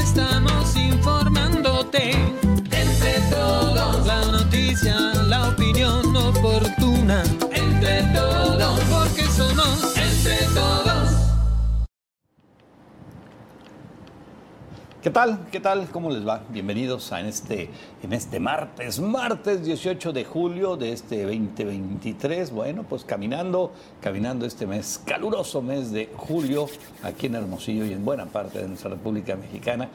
estamos ¿Qué tal? ¿Qué tal? ¿Cómo les va? Bienvenidos a en este, en este martes, martes 18 de julio de este 2023. Bueno, pues caminando, caminando este mes, caluroso mes de julio, aquí en Hermosillo y en buena parte de nuestra República Mexicana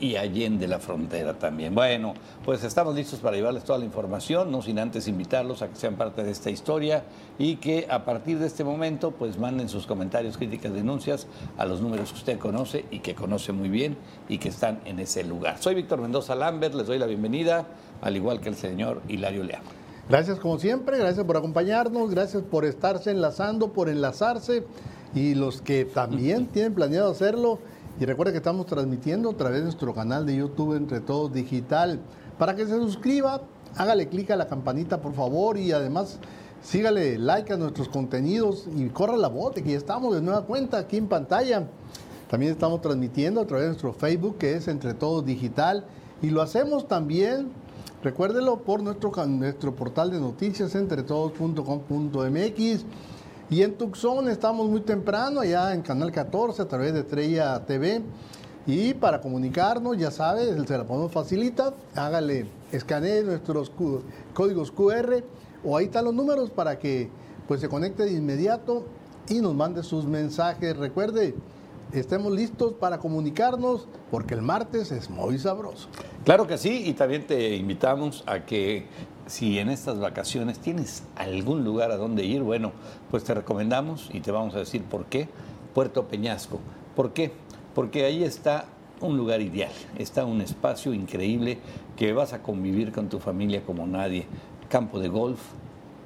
y allende la frontera también. Bueno, pues estamos listos para llevarles toda la información, no sin antes invitarlos a que sean parte de esta historia y que a partir de este momento pues manden sus comentarios, críticas, denuncias a los números que usted conoce y que conoce muy bien y que están en ese lugar. Soy Víctor Mendoza Lambert, les doy la bienvenida, al igual que el señor Hilario León. Gracias como siempre, gracias por acompañarnos, gracias por estarse enlazando, por enlazarse y los que también tienen planeado hacerlo y recuerda que estamos transmitiendo a través de nuestro canal de YouTube Entre Todos Digital. Para que se suscriba, hágale clic a la campanita por favor y además sígale like a nuestros contenidos y corra la de que ya estamos de nueva cuenta aquí en pantalla. También estamos transmitiendo a través de nuestro Facebook que es Entre Todos Digital y lo hacemos también, recuérdelo, por nuestro, nuestro portal de noticias entretodos.com.mx y en Tucson estamos muy temprano, allá en Canal 14, a través de Estrella TV. Y para comunicarnos, ya sabes, se la podemos facilitar. Hágale, escanee nuestros códigos QR o ahí están los números para que pues, se conecte de inmediato y nos mande sus mensajes. Recuerde, estemos listos para comunicarnos porque el martes es muy sabroso. Claro que sí, y también te invitamos a que si en estas vacaciones tienes algún lugar a donde ir, bueno, pues te recomendamos y te vamos a decir por qué, Puerto Peñasco. ¿Por qué? Porque ahí está un lugar ideal, está un espacio increíble que vas a convivir con tu familia como nadie. Campo de golf,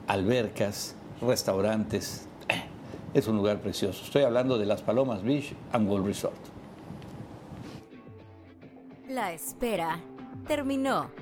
albercas, restaurantes. Eh, es un lugar precioso. Estoy hablando de Las Palomas Beach and Golf Resort. La espera terminó.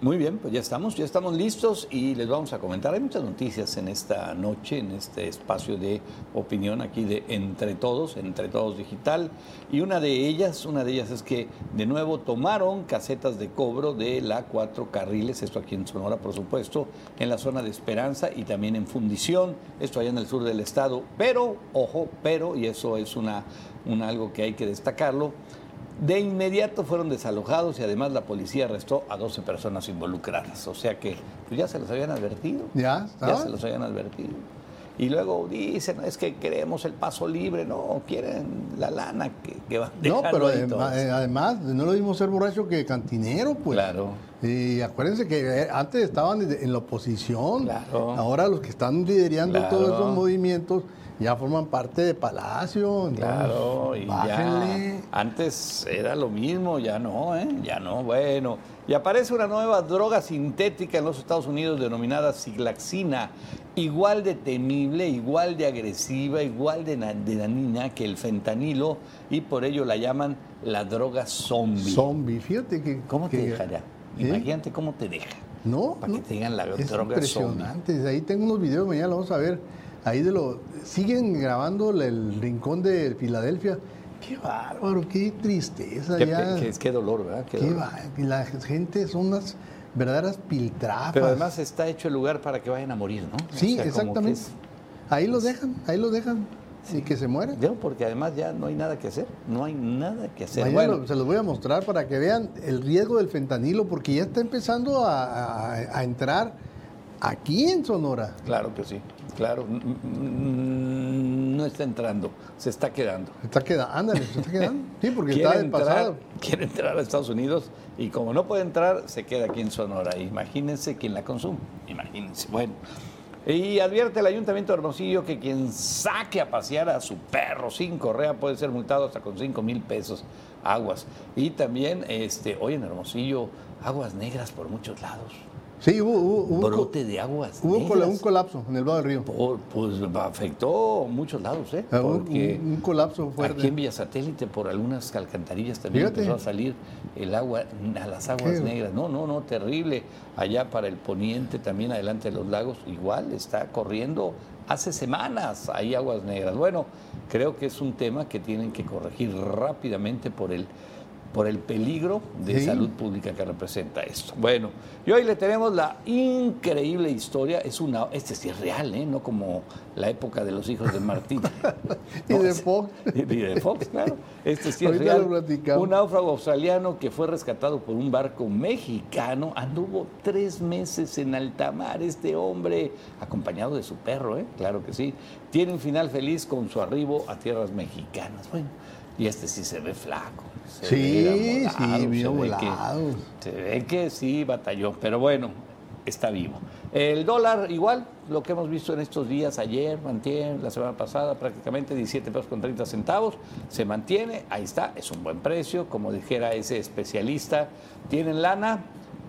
Muy bien, pues ya estamos, ya estamos listos y les vamos a comentar. Hay muchas noticias en esta noche, en este espacio de opinión aquí de Entre Todos, Entre Todos Digital. Y una de ellas, una de ellas es que de nuevo tomaron casetas de cobro de la cuatro carriles, esto aquí en Sonora, por supuesto, en la zona de Esperanza y también en Fundición, esto allá en el sur del estado. Pero, ojo, pero, y eso es una, una algo que hay que destacarlo, de inmediato fueron desalojados y además la policía arrestó a 12 personas involucradas. O sea que pues ya se los habían advertido. Ya, ya se los habían advertido. Y luego dicen, es que queremos el paso libre, no, quieren la lana que, que van No, pero eh, además, no lo mismo ser borracho que cantinero, pues. Claro. Y acuérdense que eh, antes estaban en la oposición, claro. ahora los que están liderando todos esos movimientos ya forman parte de Palacio. Claro, y ya antes era lo mismo, ya no, ¿eh? Ya no, bueno. Y aparece una nueva droga sintética en los Estados Unidos denominada siglaxina, igual de temible, igual de agresiva, igual de, dañina que el fentanilo y por ello la llaman la droga zombie. Zombie, fíjate que... ¿Cómo te deja ya? ¿eh? Imagínate cómo te deja. No, Para que te digan la es droga impresionante. Ahí tengo unos videos, mañana vamos a ver ahí de lo siguen grabando el rincón de Filadelfia. Qué bárbaro, qué tristeza. Qué, Qué, qué, dolor, ¿verdad? Qué, dolor. La gente son unas verdaderas piltrafas. Pero además está hecho el lugar para que vayan a morir, ¿no? Sí, o sea, exactamente. Es... Ahí los dejan, ahí los dejan. Sí. Y que se mueran. Yo, porque además ya no hay nada que hacer. No hay nada que hacer. Bueno, se los voy a mostrar para que vean el riesgo del fentanilo, porque ya está empezando a, a, a entrar aquí en Sonora. Claro que sí. Claro, no está entrando, se está quedando. Está quedando, ándale, se está quedando. Sí, porque está de pasado. Quiere entrar a Estados Unidos y como no puede entrar, se queda aquí en Sonora. Imagínense quién la consume. Imagínense. Bueno, Y advierte el Ayuntamiento de Hermosillo que quien saque a pasear a su perro sin correa puede ser multado hasta con 5 mil pesos aguas. Y también, este, hoy en Hermosillo, aguas negras por muchos lados. Sí, hubo, hubo, hubo Brote de aguas hubo negras. un colapso en el Valle del Río. Por- pues afectó muchos lados, ¿eh? Ah, un- Porque un, un colapso fuerte. aquí en Villa Satélite, por algunas alcantarillas también Fíjate. empezó a salir el agua a las aguas Qué- negras. No, no, no, terrible. Allá para el poniente, también adelante de los lagos, igual está corriendo hace semanas ahí aguas negras. Bueno, creo que es un tema que tienen que corregir rápidamente por el por el peligro de Sí. salud pública que representa esto. Bueno, y hoy le tenemos la increíble historia, es una, este sí es real, ¿eh? no como la época de los hijos de Martín. Y No, de es- Fox. Y de Fox, claro. Este sí es real. Un náufrago australiano que fue rescatado por un barco mexicano anduvo tres meses en alta mar. Este hombre, acompañado de su perro, ¿eh? claro que sí, tiene un final feliz con su arribo a tierras mexicanas. Bueno, y este sí se ve flaco. se Sí, ve amolado, sí, bien se ve que- volado. se ve que sí batalló, pero bueno, está vivo. El dólar igual, lo que hemos visto en estos días, ayer, mantiene, la semana pasada, prácticamente 17 pesos con 30 centavos, se mantiene, ahí está, es un buen precio, como dijera ese especialista, tienen lana,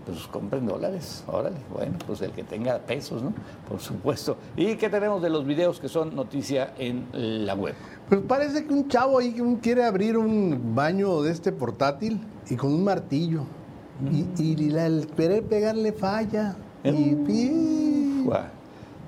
pues compren dólares, órale, bueno, pues el que tenga pesos, ¿no? Por supuesto. ¿Y qué tenemos de los videos que son noticia en la web? Pues parece que un chavo ahí quiere abrir un baño de este portátil y con un martillo. Y, y la- el querer pegarle falla. Y, pi- Guau.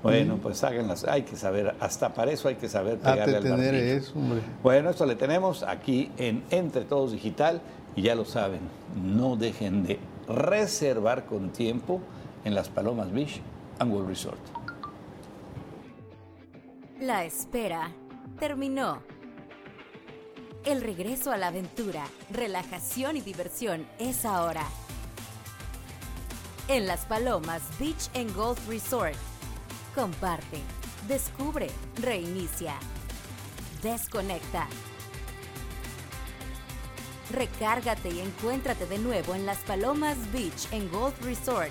Bueno, pues háganlas, hay que saber, hasta para eso hay que saber pegarle al tener eso, hombre. Bueno, esto le tenemos aquí en Entre Todos Digital y ya lo saben, no dejen de reservar con tiempo en las Palomas Beach and World Resort. La espera terminó. El regreso a la aventura, relajación y diversión es ahora. En Las Palomas Beach and Golf Resort. Comparte, descubre, reinicia, desconecta. Recárgate y encuéntrate de nuevo en Las Palomas Beach and Golf Resort.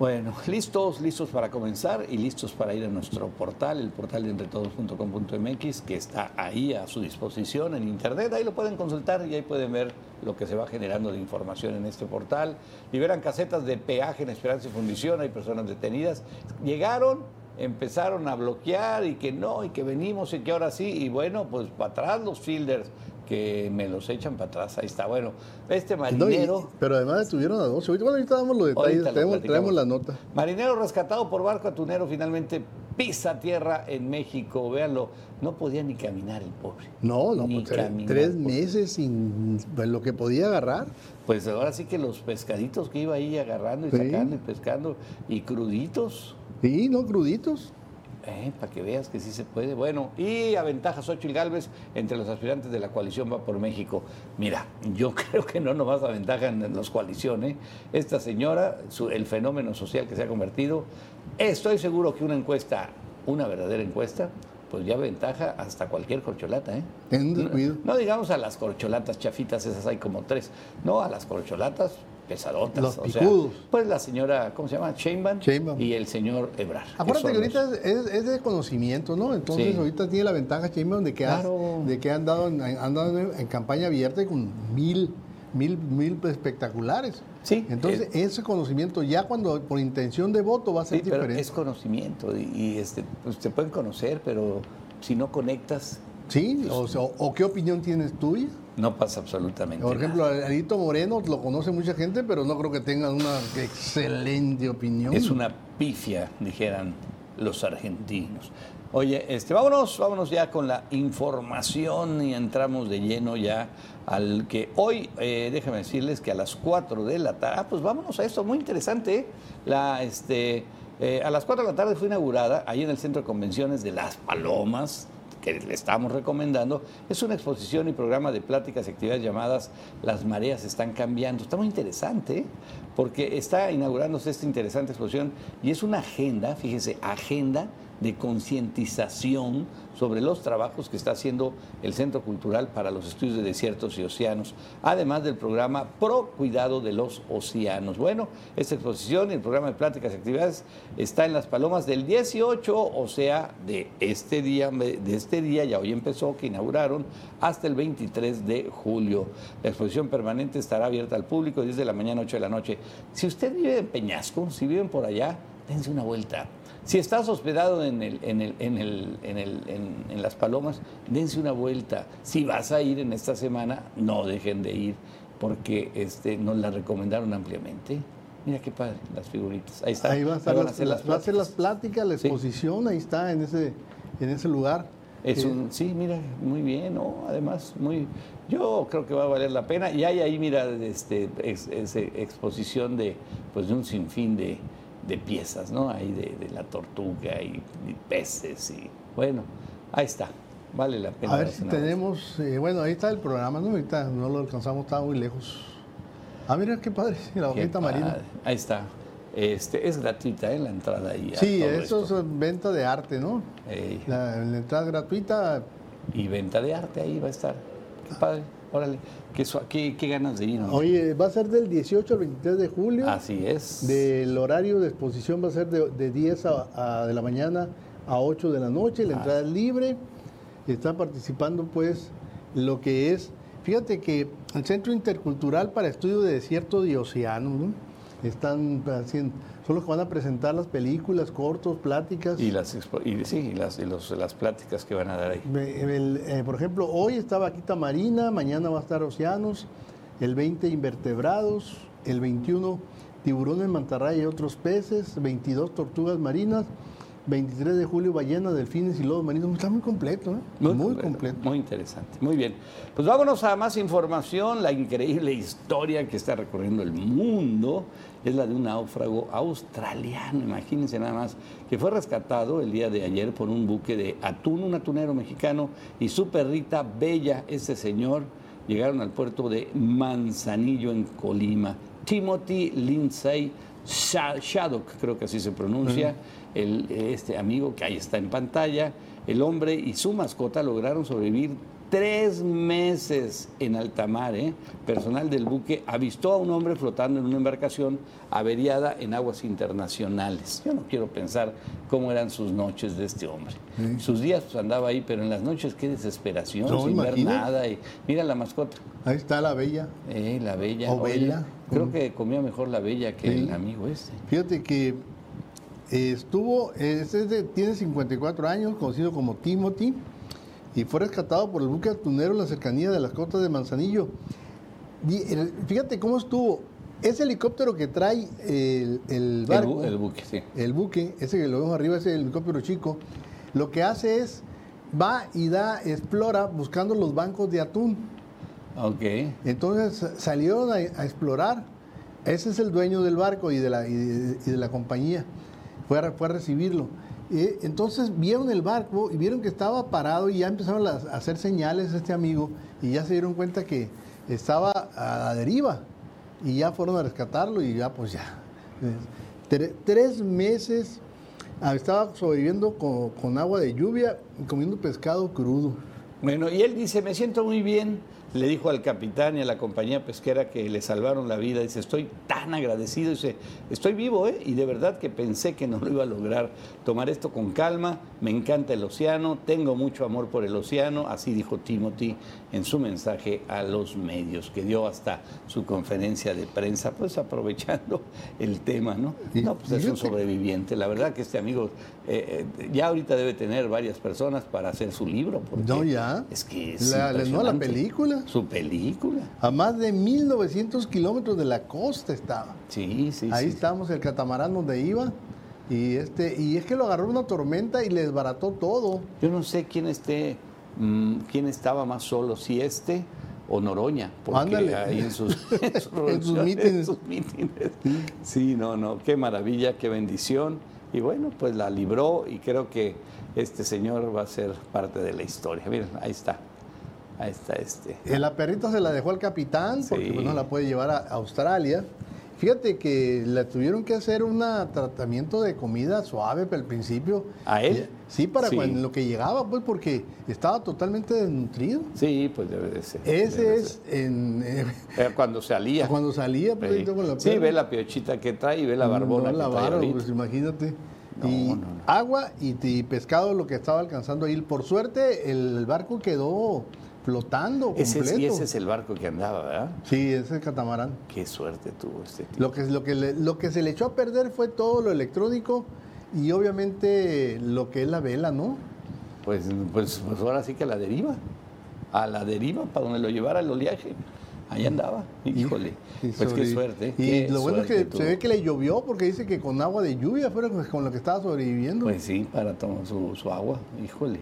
Bueno, listos, listos para comenzar y listos para ir a nuestro portal, el portal de entretodos.com.mx, que está ahí a su disposición en internet. Ahí lo pueden consultar y ahí pueden ver lo que se va generando de información en este portal. Liberan casetas de peaje en Esperanza y Fundición, hay personas detenidas. Llegaron, empezaron a bloquear y que no, y que venimos y que ahora sí, y bueno, pues para atrás los fielders que me los echan para atrás. Ahí está, bueno, este No, y- marinero. pero además detuvieron a dos. Bueno, ahorita damos los detalles, lo traemos, la nota. Marinero rescatado por barco atunero finalmente pisa tierra en México. Véanlo, no podía ni caminar el pobre. No, no, Ni pues, caminar, tres meses sin pues, lo que podía agarrar. Pues ahora sí que los pescaditos que iba ahí agarrando y Sí. sacando y pescando y cruditos. Sí, no, cruditos. Eh, para que veas que sí se puede. Bueno, y aventaja Xochitl Galvez entre los aspirantes de la coalición Va por México. Mira, yo creo que no nomás aventajan en los coaliciones. Esta señora, su- el fenómeno social que se ha convertido, estoy seguro que una encuesta, una verdadera encuesta, pues ya aventaja hasta cualquier corcholata, ¿eh? No digamos a las corcholatas chafitas, esas hay como tres. No, a las corcholatas pesadotas. Los o sea, pues la señora, ¿cómo se llama? Sheinbaum, Sheinbaum. y el señor Ebrar. Acuérdate que ahorita los- es, es de conocimiento, ¿no? Entonces Sí. ahorita tiene la ventaja Sheinbaum de que, Claro. de que han dado, en, han dado en campaña abierta y con mil, mil, mil espectaculares. Sí, Entonces ese conocimiento ya cuando por intención de voto va a ser Sí, pero diferente. es conocimiento y, y, este, pues te pueden conocer, pero si no conectas, Sí, o, sea, o qué opinión tienes tuya. No pasa absolutamente Por ejemplo, nada. Alito Moreno lo conoce mucha gente, pero no creo que tengan una excelente opinión. Es una pifia, dijeran los argentinos. Oye, este, vámonos, vámonos ya con la información y entramos de lleno ya al que hoy, eh, déjenme decirles que a las 4 de la tarde, ah, pues vámonos a esto, muy interesante, ¿eh? la, este, eh, a las 4 de la tarde fue inaugurada ahí en el Centro de Convenciones de Las Palomas, que le estamos recomendando, es una exposición y programa de pláticas y actividades llamadas Las mareas están cambiando. Está muy interesante, porque está inaugurándose esta interesante exposición y es una agenda, fíjense, agenda de concientización sobre los trabajos que está haciendo el Centro Cultural para los Estudios de Desiertos y Océanos, además del programa Pro Cuidado de los Océanos. Bueno, esta exposición y el programa de pláticas y actividades está en Las Palomas del 18, o sea, de este día, de este día, ya hoy empezó, que inauguraron, hasta el 23 de julio. La exposición permanente estará abierta al público desde la mañana a 8 de la noche. Si usted vive en Peñasco, si viven por allá, dense una vuelta si estás hospedado en, el, en, el, en, el, en, Las Palomas, dense una vuelta. Si vas a ir en esta semana, no dejen de ir, porque este, nos la recomendaron ampliamente. Mira qué padre, las figuritas. Ahí está. Ahí va a, estar las, las, va a hacer las pláticas, la exposición, ahí está, en ese, en ese lugar. Es un, sí, mira, muy bien, ¿no? Además, muy, yo creo que va a valer la pena. Y hay ahí, mira, este, exposición de, pues, de un sinfín de, de piezas, ¿no? Ahí de, la tortuga y, peces y bueno, ahí está. Vale la pena. A ver si tenemos, eh, bueno, ahí está el programa, ¿no? Ahorita no lo alcanzamos, está muy lejos. Ah, mira qué padre, la hojita marina. Ahí está. Este, es gratuita ¿eh? la entrada ahí. Sí, eso es venta de arte, ¿no? La, la, entrada gratuita. Y venta de arte ahí va a estar. Qué padre. Órale, qué, qué, ganas de ir. Oye, va a ser del 18 al 23 de julio. Así es. Del horario de exposición va a ser de, 10 a, de la mañana a 8 de la noche. La entrada es libre. Está participando, pues, lo que es. Fíjate que el Centro Intercultural para Estudio de Desierto de Océanos, ¿no? Están haciendo son los que van a presentar las películas, cortos, pláticas. Y las, y, sí, las, las pláticas que van a dar ahí. Eh, por ejemplo, hoy está Vaquita Marina, mañana va a estar Océanos, el 20 invertebrados, el 21 tiburones, mantarraya y otros peces, 22 tortugas marinas, 23 de julio, ballenas, delfines y lobos marinos. Está muy completo, ¿eh? Muy, completo, Muy interesante. Muy bien. Pues vámonos a más información. La increíble historia que está recorriendo el mundo es la de un náufrago australiano, imagínense nada más, que fue rescatado el día de ayer por un buque de atún, un atunero mexicano, y su perrita Bella, ese señor, llegaron al puerto de Manzanillo en Colima. Timothy Lindsay Shaddock, creo que así se pronuncia, el, este amigo que ahí está en pantalla, el hombre y su mascota lograron sobrevivir tres meses en alta mar. ¿eh? Personal del buque avistó a un hombre flotando en una embarcación averiada en aguas internacionales. Yo no quiero pensar cómo eran sus noches de este hombre. Sus días pues, andaba ahí, pero en las noches qué desesperación, sin ver nada. Y, mira la mascota. Ahí está la bella. Eh, la bella. O bella. Creo que comía mejor la bella que el amigo este. Fíjate que eh, estuvo, este tiene 54 años, conocido como Timothy y fue rescatado por el buque atunero en la cercanía de las costas de Manzanillo. Fíjate cómo estuvo. Ese helicóptero que trae el, barco. El, buque, sí. El buque, ese que lo vemos arriba, ese helicóptero chico, lo que hace es, va y da, explora buscando los bancos de atún. Ok. Entonces salieron a, explorar. Ese es el dueño del barco y de la, y de, la compañía. Fue fue a recibirlo entonces vieron el barco y vieron que estaba parado y ya empezaron a hacer señales a este amigo y ya se dieron cuenta que estaba a la deriva y ya fueron a rescatarlo y ya pues ya. Tres meses ah, estaba sobreviviendo con, con agua de lluvia y comiendo pescado crudo. Bueno, y él dice, me siento muy bien le dijo al capitán y a la compañía pesquera que le salvaron la vida. Dice, estoy tan agradecido. Dice, estoy vivo, ¿eh? Y de verdad que pensé que no lo iba a lograr. Tomar esto con calma. Me encanta el océano. Tengo mucho amor por el océano. Así dijo Timothy en su mensaje a los medios, que dio hasta su conferencia de prensa, pues aprovechando el tema, ¿no? No, pues es un sobreviviente. La verdad que este amigo eh, eh, ya ahorita debe tener varias personas para hacer su libro. no, ya. Es que es la, la película. Su película. A más de 1900 kilómetros de la costa estaba. Sí, sí. Ahí estábamos, el catamarán donde iba. Y, este, y es que lo agarró una tormenta y le desbarató todo. Yo no sé quién esté, mm, quién estaba más solo, si este o Noroña, porque ahí en sus, en sus, mítines. Sí, no, no, qué maravilla, qué bendición. Y bueno, pues la libró y creo que este señor va a ser parte de la historia. Miren, ahí está. Ahí está este. La perrita se la dejó al capitán porque pues, no la puede llevar a Australia. Fíjate que le tuvieron que hacer un tratamiento de comida suave al principio. ¿A él? Sí, para Cuando, lo que llegaba, pues porque estaba totalmente desnutrido. Sí, pues debe de ser. Ese es en... Eh, cuando salía. Cuando salía, pues sí. con la Sí, ve la piochita que trae y ve la barbona no, la barba, pues imagínate. y agua y, y, pescado lo que estaba alcanzando ahí. Por suerte, el barco quedó flotando ese, completo. ese es el barco que andaba, ¿verdad? Sí, ese es el catamarán. Qué suerte tuvo este tipo. Lo que, lo, que lo que se le echó a perder fue todo lo electrónico y obviamente lo que es la vela, ¿no? Pues, pues, pues ahora sí que a la deriva, a la deriva para donde lo llevara el oleaje. Ahí andaba, híjole. pues qué suerte. Y lo bueno es que se ve que le llovió porque dice que con agua de lluvia fue con lo que estaba sobreviviendo. Pues sí, para tomar su, su agua, híjole.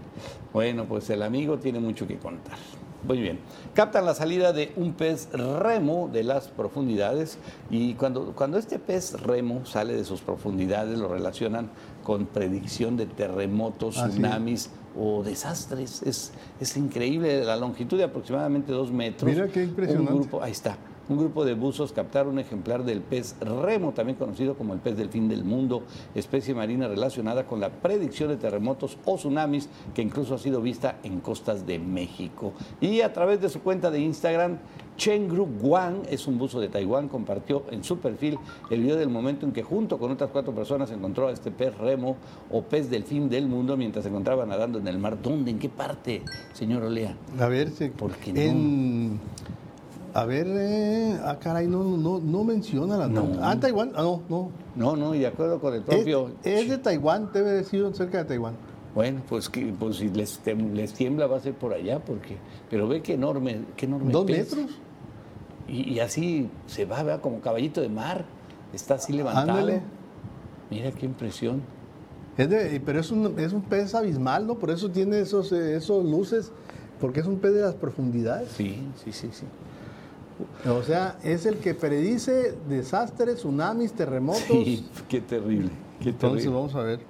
Bueno, pues el amigo tiene mucho que contar. Muy bien. Captan la salida de un pez remo de las profundidades y cuando, cuando este pez remo sale de sus profundidades lo relacionan con predicción de terremotos, tsunamis o desastres. Es, es increíble la longitud de aproximadamente dos metros. Mira qué impresionante. Un grupo, ahí está un grupo de buzos captaron un ejemplar del pez remo, también conocido como el pez del fin del mundo, especie marina relacionada con la predicción de terremotos o tsunamis, que incluso ha sido vista en costas de México. Y a través de su cuenta de Instagram, Chengru Guang, es un buzo de Taiwán, compartió en su perfil el video del momento en que junto con otras cuatro personas encontró a este pez remo o pez del fin del mundo mientras se encontraba nadando en el mar. ¿Dónde? ¿En qué parte, señor Olea? A ver, sí. ¿Por qué no? A ver, eh, ah, caray, no, no, no menciona la no. Ah, Taiwán, ah, no, no. No, no, y de acuerdo con el propio. Es, de Taiwán, debe haber sido cerca de Taiwán. Bueno, pues, que, pues si les, les, tiembla va a ser por allá, porque. Pero ve qué enorme, qué enorme. ¿Dos metros? Y, así se va, vea, como caballito de mar. Está así levantado. Mira qué impresión. Es de, pero es un, es un pez abismal, ¿no? Por eso tiene esos, esos luces, porque es un pez de las profundidades. Sí, sí, sí, sí. O sea, es el que predice desastres, tsunamis, terremotos. Sí, qué terrible. Qué Entonces vamos a ver.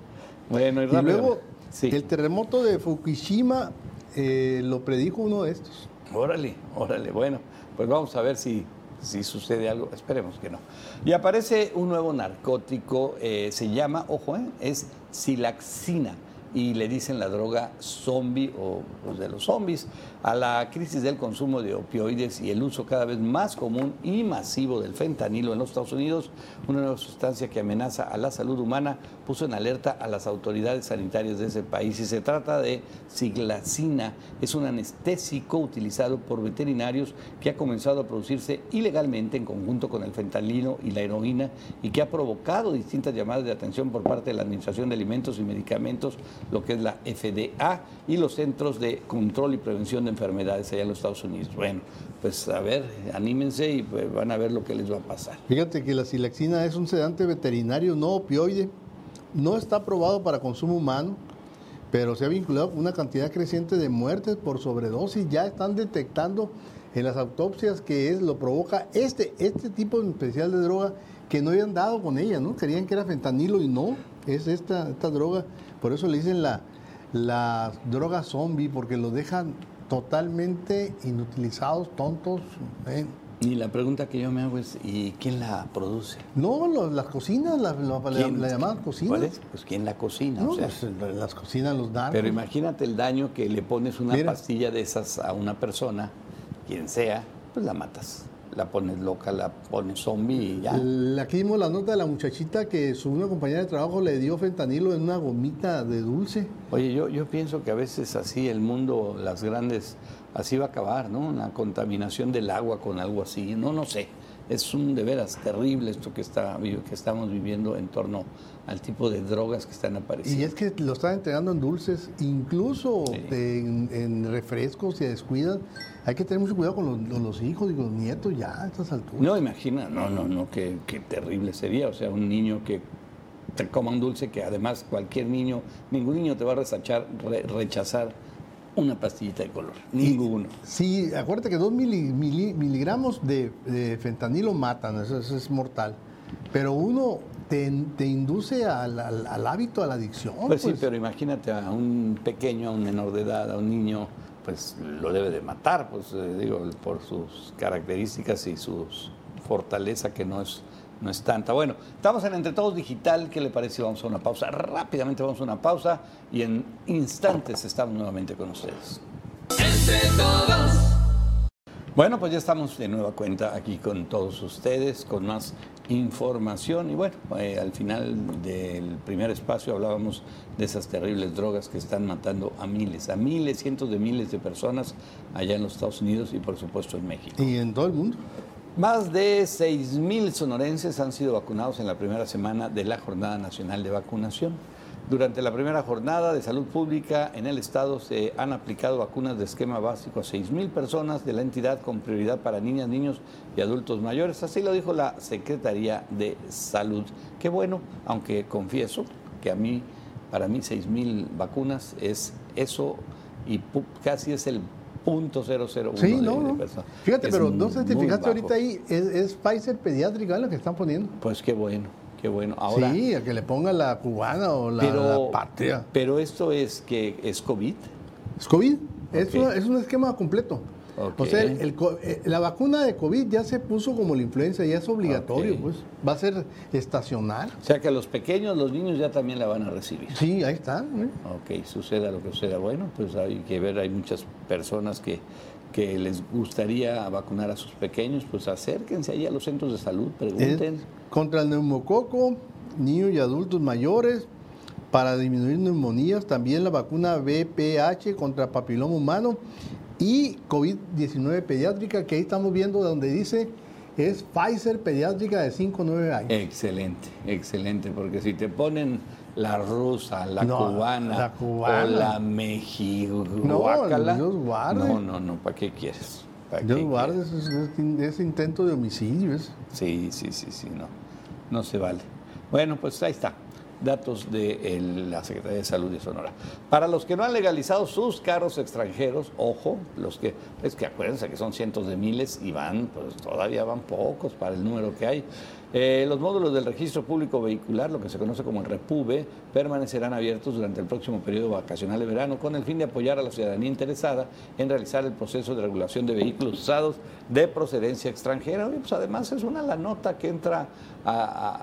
Bueno, y, luego el terremoto de Fukushima eh, lo predijo uno de estos. Órale, órale. Bueno, pues vamos a ver si, si sucede algo. Esperemos que no. Y aparece un nuevo narcótico, eh, se llama, ojo, eh, es silaxina y le dicen la droga zombie o pues, de los zombies a la crisis del consumo de opioides y el uso cada vez más común y masivo del fentanilo en los Estados Unidos, una nueva sustancia que amenaza a la salud humana, puso en alerta a las autoridades sanitarias de ese país. Y se trata de siglacina, es un anestésico utilizado por veterinarios que ha comenzado a producirse ilegalmente en conjunto con el fentanilo y la heroína y que ha provocado distintas llamadas de atención por parte de la Administración de Alimentos y Medicamentos, lo que es la FDA y los Centros de Control y Prevención de enfermedades allá en los Estados Unidos. Bueno, pues a ver, anímense y pues, van a ver lo que les va a pasar. Fíjate que la silaxina es un sedante veterinario no opioide, no está aprobado para consumo humano, pero se ha vinculado con una cantidad creciente de muertes por sobredosis. Ya están detectando en las autopsias que es, lo provoca este, este tipo especial de droga que no habían dado con ella, ¿no? Querían que era fentanilo y no, es esta, esta droga. Por eso le dicen la, la droga zombie, porque lo dejan totalmente inutilizados, tontos. ¿eh? Y la pregunta que yo me hago es, ¿y quién la produce? No, las cocinas, la, la, llamaban cocina. ¿Cuál es? Pues ¿quién la cocina? No, pues, las cocinas los dan. Pero imagínate el daño que le pones una pastilla de esas a una persona, quien sea, pues la matas la pones loca, la pones zombie y ya. Aquí vimos la nota de la muchachita que su una compañera de trabajo le dio fentanilo en una gomita de dulce. Oye, yo, yo pienso que a veces así el mundo, las grandes, así va a acabar, ¿no? La contaminación del agua con algo así, no, no sé. Es un de veras terrible esto que, está, que estamos viviendo en torno al tipo de drogas que están apareciendo. Y es que lo están entregando en dulces, incluso en, refrescos, se descuidan. Hay que tener mucho cuidado con los, hijos y con los nietos ya a estas alturas. No, imagina, no, no, no, qué, terrible sería. O sea, un niño que te coma un dulce que además cualquier niño, ningún niño te va a rechazar una pastillita de color, ninguno. sí, acuérdate que dos miligramos de, fentanilo matan, eso, es mortal. Pero uno te, induce al, hábito, a la adicción. Pues, sí, pues. pero imagínate a un pequeño, a un menor de edad, a un niño, pues lo debe de matar, pues eh, digo, por sus características y su fortaleza que no es no es tanta. Bueno, estamos en Entre Todos Digital. ¿Qué le parece? Vamos a una pausa. Rápidamente vamos a una pausa y en instantes estamos nuevamente con ustedes. Entre todos. Bueno, pues ya estamos de nueva cuenta aquí con todos ustedes, con más información. Y bueno, eh, al final del primer espacio hablábamos de esas terribles drogas que están matando a miles, a miles, cientos de miles de personas allá en los Estados Unidos y por supuesto en México. Y en todo el mundo. Más de 6.000 sonorenses han sido vacunados en la primera semana de la Jornada Nacional de Vacunación. Durante la primera jornada de salud pública en el estado se han aplicado vacunas de esquema básico a 6.000 personas de la entidad con prioridad para niñas, niños y adultos mayores. Así lo dijo la Secretaría de Salud. Qué bueno, aunque confieso que a mí, para mí 6.000 vacunas es eso y casi es el punto 001 Sí, de, no, no. Fíjate, Es pero no sé si fijaste ahorita ahí, es, es Pfizer pediátrica lo que están poniendo. Pues qué bueno, qué bueno. Ahora, sí, a que le ponga la cubana o la, pero, la patria. pero esto es que es COVID. ¿Es COVID? Es, una- es un esquema completo. Ok. O sea, el- el eh, la vacuna de COVID ya se puso como la influenza, ya es obligatorio, pues. Va a ser estacional. O sea que los pequeños, los niños ya también la van a recibir. Sí, ahí está. ¿eh? Ok, suceda lo que suceda. Bueno, pues hay que ver, hay muchas personas que, que les gustaría vacunar a sus pequeños, pues acérquense ahí a los centros de salud, pregunten. Es contra el neumococo, niños y adultos mayores, para disminuir neumonías, también la vacuna BPH contra papiloma humano y COVID-19 pediátrica, que ahí estamos viendo donde dice es Pfizer pediátrica de 5 a 9 años. Excelente, excelente, porque si te ponen la rusa, la No, cubana, la cubana. o la mexihuacala, Dios guarde. no, no, no, ¿para qué quieres? ¿Para Dios qué guarde ese, ese- ese intento de homicidio. es- Sí, sí, sí, sí, no, no se vale. Bueno, pues ahí está, datos de la Secretaría de Salud de Sonora. Para los que no han legalizado sus carros extranjeros, ojo, los que, es que acuérdense que son cientos de miles y van, pues todavía van pocos para el número que hay. Eh, los módulos del registro público vehicular, lo que se conoce como el REPUBE, permanecerán abiertos durante el próximo periodo vacacional de verano con el fin de apoyar a la ciudadanía interesada en realizar el proceso de regulación de vehículos usados de procedencia extranjera. Oye, pues además es una la nota que entra a-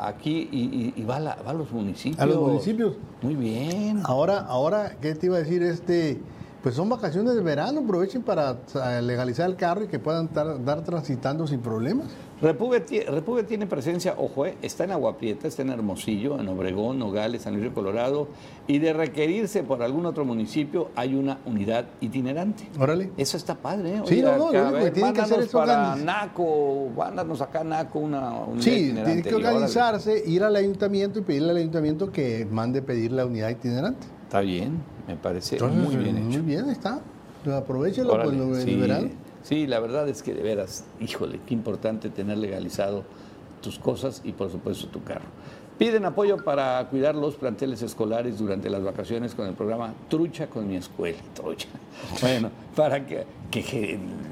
a- aquí y, y- y va, a la- va a los municipios. A los municipios. Muy bien. Ahora, ahora, ¿qué te iba a decir? Este, pues son vacaciones de verano, aprovechen para eh, legalizar el carro y que puedan tar- dar transitando sin problemas. Repube, tie- Repube tiene presencia, ojo, eh, está en Agua Prieta, está en Hermosillo, en Obregón, Nogales, San Luis Río Colorado, y de requerirse por algún otro municipio hay una unidad itinerante. Órale. Eso está padre, ¿eh? Sí, no, no, lo único que tienen que hacer es para Naco, mándanos acá a Naco una unidad Sí, itinerante. tienen que organizarse, ir al ayuntamiento y pedirle al ayuntamiento que mande pedir la unidad itinerante. Está bien, me parece Entonces, muy bien Muy hecho. bien, está. Aprovechenlo Órale, pues, el sí, sí, la verdad es que de veras, híjole, qué importante tener legalizado tus cosas y por supuesto tu carro. Piden apoyo para cuidar los planteles escolares durante las vacaciones con el programa Trucha con mi escuela. Trucha. Bueno, para que...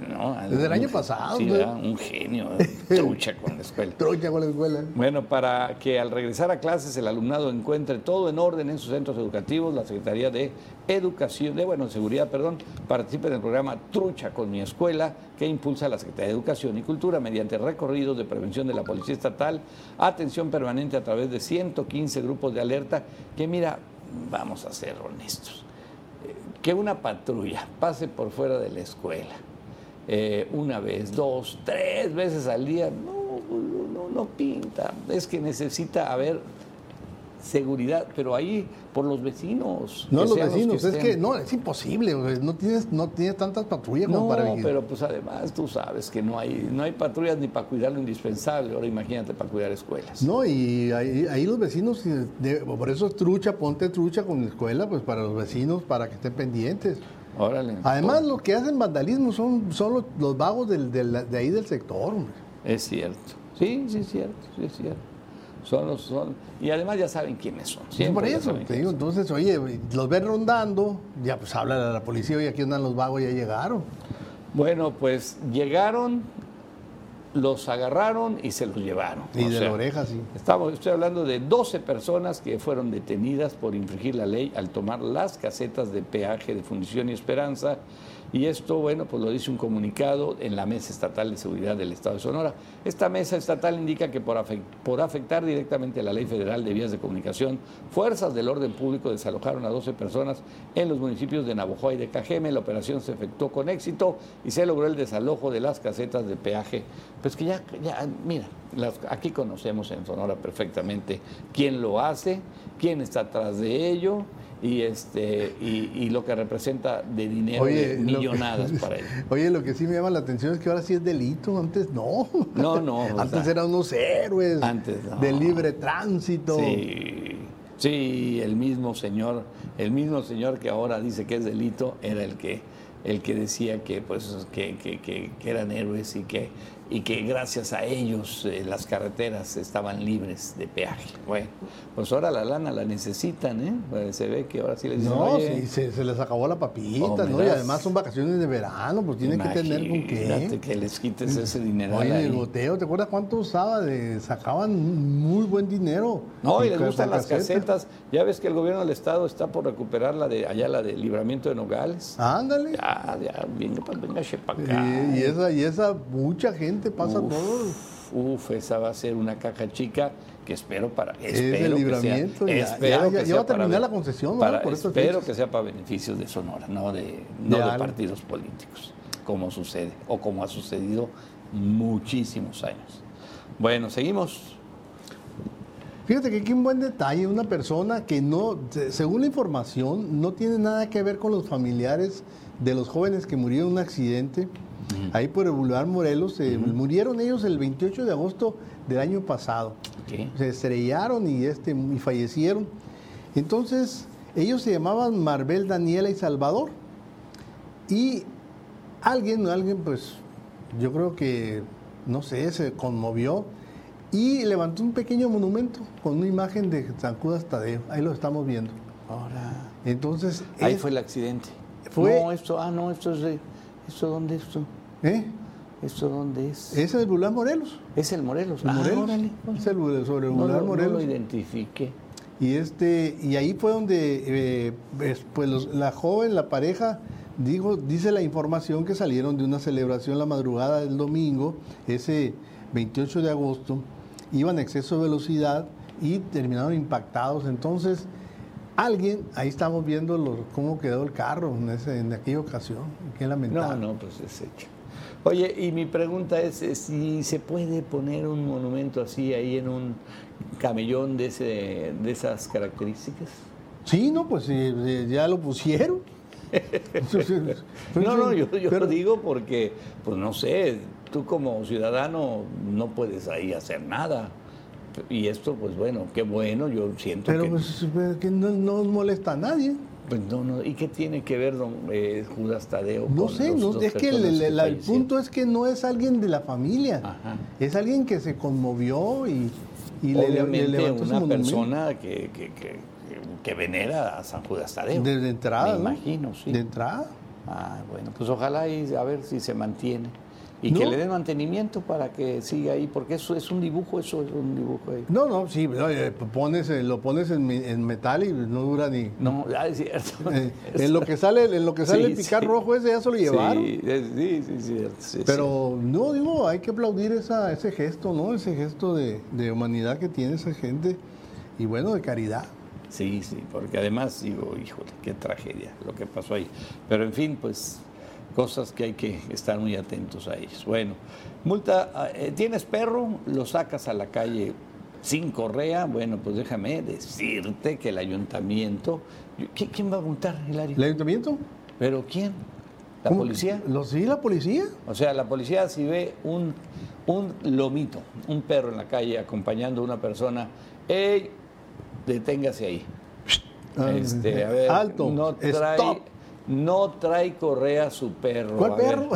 no, Desde el año pasado, Sí. ¿verdad? un genio. Trucha con la escuela. Trocha con la escuela. Bueno, para que al regresar a clases el alumnado encuentre todo en orden en sus centros educativos, la Secretaría de Educación, de bueno, Seguridad, perdón, participa en el programa Trucha con mi escuela, que impulsa la Secretaría de Educación y Cultura mediante recorridos de prevención de la Policía Estatal, atención permanente a través de 115 grupos de alerta, que mira, vamos a ser honestos, eh, que una patrulla pase por fuera de la escuela eh, una vez, dos, tres veces al día, no, no, no pinta. Es que necesita haber seguridad, pero ahí por los vecinos. No, los vecinos, es que no, es imposible, no tienes, no tienes tantas patrullas como No, para vigilar. pero pues además tú sabes que no hay, no hay patrullas ni para cuidar lo indispensable. Ahora imagínate para cuidar escuelas. No, y ahí, ahí los vecinos, de- por eso es trucha, ponte trucha con la escuela, pues para los vecinos, para que estén pendientes. Órale. Además, Pues, los que hacen vandalismo son, son los, los vagos del, del- de ahí del sector, hombre. Es cierto. Sí, sí es cierto, sí es cierto. Son los, son, y además ya saben quiénes son. Es Siempre por eso, te digo, entonces, oye, los ven rondando, ya pues habla a la policía, oye, aquí andan los vagos, ya llegaron. Bueno, pues llegaron, los agarraron y se los llevaron. Y O de sea, la oreja, sí. Estamos, estoy hablando de 12 personas que fueron detenidas por infringir la ley al tomar las casetas de peaje de Fundición y Esperanza Y esto, bueno, pues lo dice un comunicado en la Mesa Estatal de Seguridad del Estado de Sonora. Esta mesa estatal indica que por, afec- por afectar directamente a la Ley Federal de Vías de Comunicación, fuerzas del orden público desalojaron a 12 personas en los municipios de Navojoa y de Cajeme. La operación se efectuó con éxito y se logró el desalojo de las casetas de peaje. Pues que ya, ya mira, aquí conocemos en Sonora perfectamente quién lo hace, quién está atrás de ello y, este, y, y lo que representa de dinero, de que- millonadas para ellos. Oye, lo que sí me llama la atención es que ahora sí es delito, antes no. No, no, o antes sea, eran unos héroes Antes, no. de libre tránsito. Sí, sí, el mismo señor, el mismo señor que ahora dice que es delito, era el que, el que decía que, pues, que- que eran héroes y que, y que gracias a ellos eh, las carreteras estaban libres de peaje. Bueno, pues ahora la lana la necesitan, ¿eh? Pues se ve que ahora sí les dicen, No, "Oye, sí, se, se les acabó la papita, Oh, ¿no? Y además son vacaciones de verano, pues tienen que tener con qué. que les quites ese dinero. Oye, el goteo, ¿te acuerdas cuánto usaba? De, sacaban muy buen dinero. No, y les gustan las caseta. casetas. Ya ves que el gobierno del estado está por recuperar la de allá, la de libramiento de Nogales. Ándale. Ya, ya, venga, pa- venga, acá. Y esa, y esa, mucha gente pasa Uf, todo. Uf, esa va a ser una caja chica que espero para. Es Espero el libramiento, Que sea, ya- espero ya- que sea va a para terminar be- la concesión, ¿no? para- Por estas espero que sea para beneficios de Sonora, no de, no De partidos políticos, como sucede o como ha sucedido muchísimos años. Bueno, seguimos. Fíjate que aquí un buen detalle, una persona que no, se- según la información, no tiene nada que ver con los familiares de los jóvenes que murieron en un accidente. Ahí por el Boulevard Morelos, eh, murieron ellos el 28 de agosto del año pasado. Se estrellaron y, este, y fallecieron. Entonces, ellos se llamaban Marbel, Daniela y Salvador. Y alguien, alguien, pues, yo creo que, no sé, se conmovió y levantó un pequeño monumento con una imagen de San Judas Tadeo. Ahí lo estamos viendo. Ahora. Entonces, Ahí es- fue el accidente. Fue- No, esto, ah, no, esto es de. ¿Esto dónde es? ¿eh? ¿Esto dónde es? Ese es el Boulevard Morelos. Es el Morelos. El Ah, Morelos. órale. Es el sobre el No, lo- no Morelos. lo identifiqué. Y este y ahí fue donde eh, es- pues los- la joven, la pareja, dijo, dice la información que salieron de una celebración la madrugada del domingo, ese 28 de agosto, iban a exceso de velocidad y terminaron impactados. Entonces, alguien, ahí estamos viendo los, cómo quedó el carro en, ese- en aquella ocasión. Qué No, lamentable. no, pues es hecho. Oye, y mi pregunta es eh, si se puede poner un monumento así ahí en un camellón de, ese, de esas características. Sí, no, pues eh, eh, ya lo pusieron. No, no, yo, yo Pero- digo porque, pues no sé, tú como ciudadano no puedes ahí hacer nada. Y esto, pues bueno, qué bueno, yo siento Pero que... pues eh, que no, no molesta a nadie. pues, no, no, ¿Y qué tiene que ver don eh, Judas Tadeo No con sé, los no, es que el, el- el punto es que no es alguien de la familia, Ajá. es alguien que se conmovió y, y le- le, le Obviamente levantó una persona que, que, que, que venera a San Judas Tadeo. Desde entrada, Me ¿no? imagino, sí. De entrada. Ah, bueno, pues ojalá y a ver si se mantiene. Y No. que le den mantenimiento para que siga ahí, porque eso es un dibujo, eso es un dibujo ahí. No, no, sí, oye, pones, eh, lo pones en, en metal y no dura ni... No, ah, es cierto. eh, en lo que sale, en lo que sale Sí, el picar sí. rojo ese ya se lo llevaron. Sí, es- sí, sí, cierto, sí, Pero no, digo, hay que aplaudir esa, ese gesto, ¿no? Ese gesto de, de humanidad que tiene esa gente y bueno, de caridad. Sí, sí, porque además digo, híjole, qué tragedia lo que pasó ahí. Pero en fin, pues cosas que hay que estar muy atentos a ellas. Bueno, multa, ah, eh, ¿tienes perro? Lo sacas a la calle sin correa. Bueno, pues déjame decirte que el ayuntamiento... ¿Qui- ¿Quién va a multar, Hilario? ¿El ayuntamiento? ¿Pero quién? ¿La ¿Cómo? policía? ¿Lo, sí, la policía? O sea, la policía si ve un, un lomito, un perro en la calle acompañando a una persona, ¡ey! Deténgase ahí. Ah, Este, a ver, alto, no trae, stop. No trae correa su perro. ¿Cuál a ver. perro?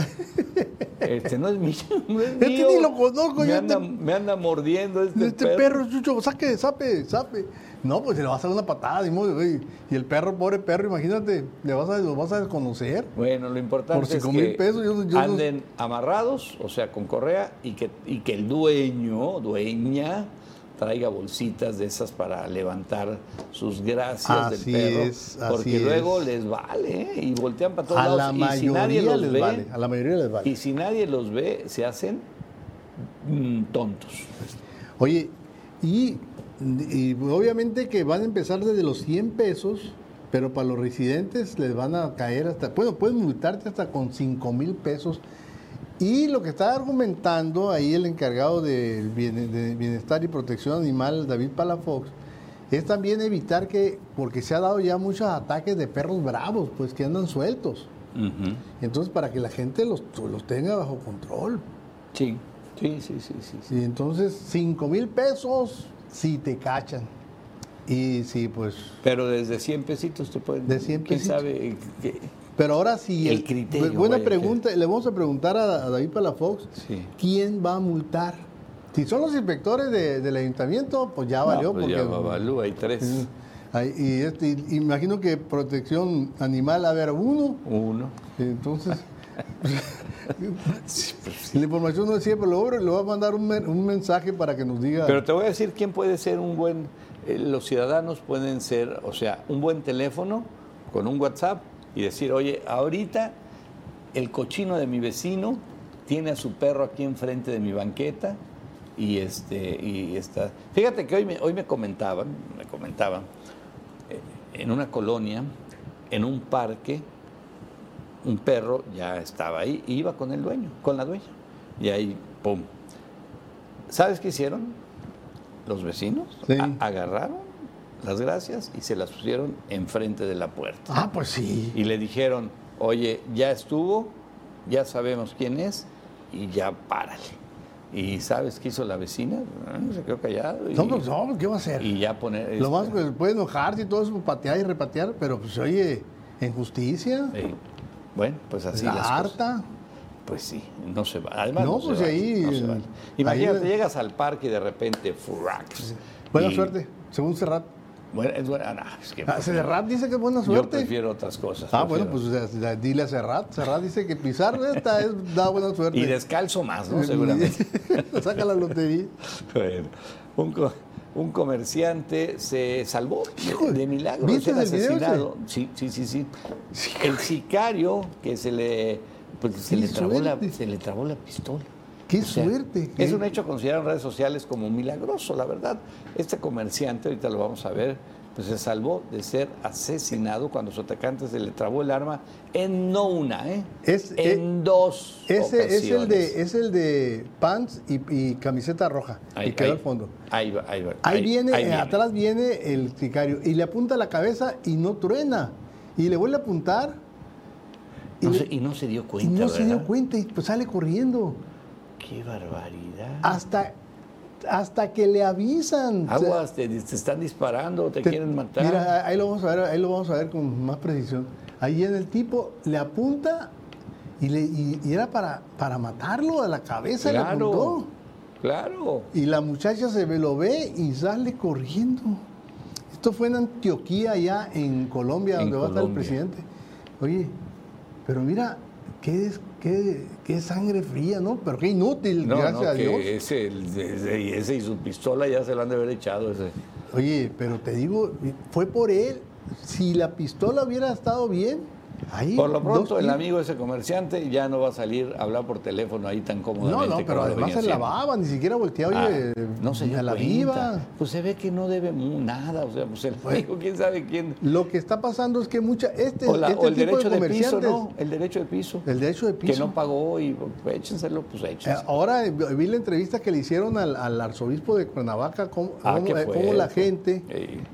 Este no es mío. No es que mío. ni lo conozco, Me yo anda, este- me anda mordiendo este, Este perro, Chucho, saque, sape, sape. No, pues se le vas a dar una patada, güey. Y el perro, pobre perro, imagínate, le vas a, lo vas a desconocer. Bueno, lo importante Por es que mil pesos, yo- yo anden amarrados, o sea, con correa, y que, y que el dueño, dueña, traiga bolsitas de esas para levantar sus gracias Así del perro, es, así porque luego es. les vale ¿eh? y voltean para todos A lados la y si nadie los les ve, vale. A la mayoría les vale. y si nadie los ve, se hacen mm, tontos. Oye, y, y obviamente que van a empezar desde los 100 pesos, pero para los residentes les van a caer hasta, bueno, pueden multarte hasta con 5 mil pesos. Y lo que está argumentando ahí el encargado del bien- de Bienestar y Protección Animal, David Palafox, es también evitar que, porque se ha dado ya muchos ataques de perros bravos, pues que andan sueltos. Entonces, para que la gente los, los tenga bajo control. Sí, sí, sí, sí, sí. sí. Y entonces, 5 mil pesos si te cachan. Y sí, pues. Pero desde 100 pesitos te pueden... De 100 ¿Quién pesitos. sabe qué? Pero ahora sí. El criterio, pues, buena vaya, pregunta. Le vamos a preguntar a, a David Palafox: Sí. ¿quién va a multar? Si son los inspectores de- del ayuntamiento, pues ya No, valió. pues porque, ya Babalú, hay tres. Y, este, imagino que protección animal a ver uno. Uno. Entonces. La información no es siempre lo le voy a mandar un, un mensaje para que nos diga. Pero te voy a decir quién puede ser un buen, eh, los ciudadanos pueden ser, o sea, un buen teléfono con un WhatsApp y decir, oye, ahorita el cochino de mi vecino tiene a su perro aquí enfrente de mi banqueta y este y está. Fíjate que hoy me, hoy me comentaban, me comentaban eh, en una colonia, en un parque, un perro ya estaba ahí y iba con el dueño, con la dueña. Y ahí, pum. ¿Sabes qué hicieron? Los vecinos Sí. agarraron las gracias y se las pusieron enfrente de la puerta. Ah, pues sí. Y le dijeron, oye, ya estuvo, ya sabemos quién es y ya párale. ¿Y sabes qué hizo la vecina? Ah, Se quedó callado. Y, No, pues no, ¿qué va a hacer? y ya poner... Lo más este, que puede enojarse y todo eso, patear y repatear, pero pues oye, en justicia, bueno, pues así la las cosas. harta. Pues sí, no se va. Además, No, no, se pues vale, ahí, no se vale. Imagínate, ahí- llegas al parque y de repente, furax. Buena y- suerte, según Serrat. Bueno, es buena. no, es que- Ah, Serrat dice que es buena yo suerte. prefiero otras cosas. Ah, bueno, pues dile a Serrat. Serrat dice que pisar esta es, da buena suerte. Y descalzo más, ¿no? Seguramente. Saca la lotería. Bueno, un, co- un comerciante se salvó Hijo, de milagro ¿viste el video asesinado. Sí, sí, sí, sí. El sicario que se le pues, se le trabó la, se le trabó la pistola. Qué O sea, suerte. Es un hecho considerado en redes sociales como milagroso, la verdad. Este comerciante, ahorita lo vamos a ver, pues se salvó de ser asesinado cuando su atacante se le trabó el arma en no una, ¿eh? Es- en dos Ese es el, ocasiones. de, es el de pants y, y camiseta roja. Ahí- y quedó ahí- al fondo. Ahí va, ahí va. Ahí, viene, eh, atrás viene el sicario y le apunta la cabeza y no truena. Y le vuelve a apuntar y, No le- se- y no se dio y cuenta, no se dio cuenta y pues sale corriendo. Qué barbaridad. Hasta, hasta que le avisan. Aguas, te, te están disparando, te, te- quieren matar. Mira, ahí lo vamos a ver, ahí lo vamos a ver con más precisión. Ahí en el tipo le apunta y, le, y, y era para, para matarlo a la cabeza le claro, apuntó. claro. Y la muchacha se ve, lo ve y sale corriendo. Esto fue en Antioquía, allá en Colombia, En donde va a estar el presidente. Oye, pero mira, qué, qué, qué sangre fría, ¿no? Pero qué inútil, No, gracias no, a Dios. Ese, ese, ese y su pistola ya se lo han de haber echado. Ese. Oye, pero te digo, fue por él. Si la pistola hubiera estado bien, ahí. Por lo pronto, dos el amigo ese comerciante ya no va a salir a hablar por teléfono ahí tan No, cómodamente. no, como pero además se lavaba, ni siquiera volteaba, Ah, oye, no se a la viva. Pues se ve que no debe nada. O sea, pues el amigo, quién sabe quién. Lo que está pasando es que mucha. Este, O, la- este o el tipo derecho de de, piso. ¿no? El derecho de piso. El derecho de piso. Que no pagó y pues, échenselo, pues Eh, échenselo. Ahora eh, vi la entrevista que le hicieron al, al arzobispo de Cuernavaca, cómo, Ah, cómo, eh, cómo la gente,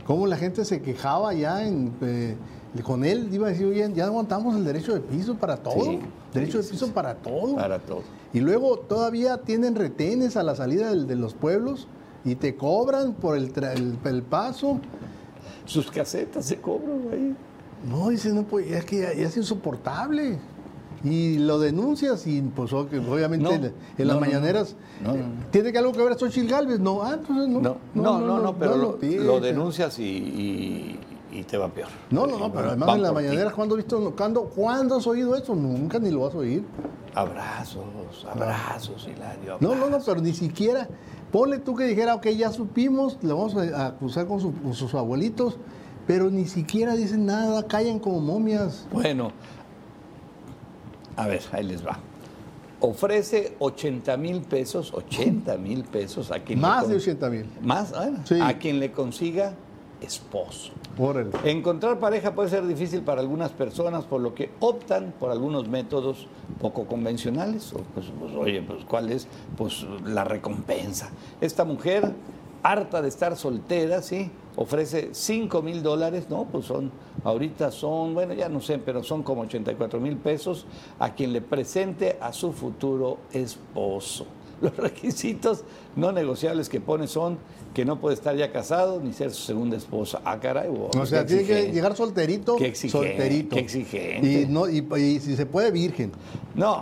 cómo la gente se quejaba ya en, eh, con él, iba a decir, oye, ya aguantamos el derecho de piso para todo, Sí, derecho sí, de piso sí. para todo. Para todo. Y luego todavía tienen retenes a la salida del- de los pueblos y te cobran por el, el- el paso. Sus casetas se cobran ahí. No, dice, no, pues es que ya, ya es insoportable. Y lo denuncias y pues obviamente No, en, en no, las mañaneras no. No. tiene que algo que ver Xochitl Galvez. No, ah, entonces no. No, no, no, pero lo, denuncias y, y- y te va peor. No, no, no, pero además Van en la mañanera, ¿cuándo, has visto, cuándo, ¿cuándo has oído eso? Nunca ni lo vas a oír. Abrazos, abrazos, Hilario. No, no, no, abrazos. pero ni siquiera. Ponle tú que dijera, ok, ya supimos, le vamos a acusar con, su- con sus abuelitos, pero ni siquiera dicen nada, callan como momias. Bueno, a ver, ahí les va. Ofrece 80 mil pesos, 80 mil pesos a quien le Más de 80 mil. Más, Sí. a quien le consiga esposo. Encontrar pareja puede ser difícil para algunas personas, por lo que optan por algunos métodos poco convencionales. O, pues, pues, oye, pues ¿cuál es? Pues la recompensa. Esta mujer, harta de estar soltera, ¿sí? Ofrece 5 mil dólares, ¿no? Pues son, ahorita son, bueno, ya no sé, pero son como 84 mil pesos a quien le presente a su futuro esposo. Los requisitos no negociables que pone son que no puede estar ya casado ni ser su segunda esposa. Ah, caray, wow, O sea, tiene que llegar solterito. Qué exigente, solterito. qué exigente. Y, no, y, y si se puede, virgen. No,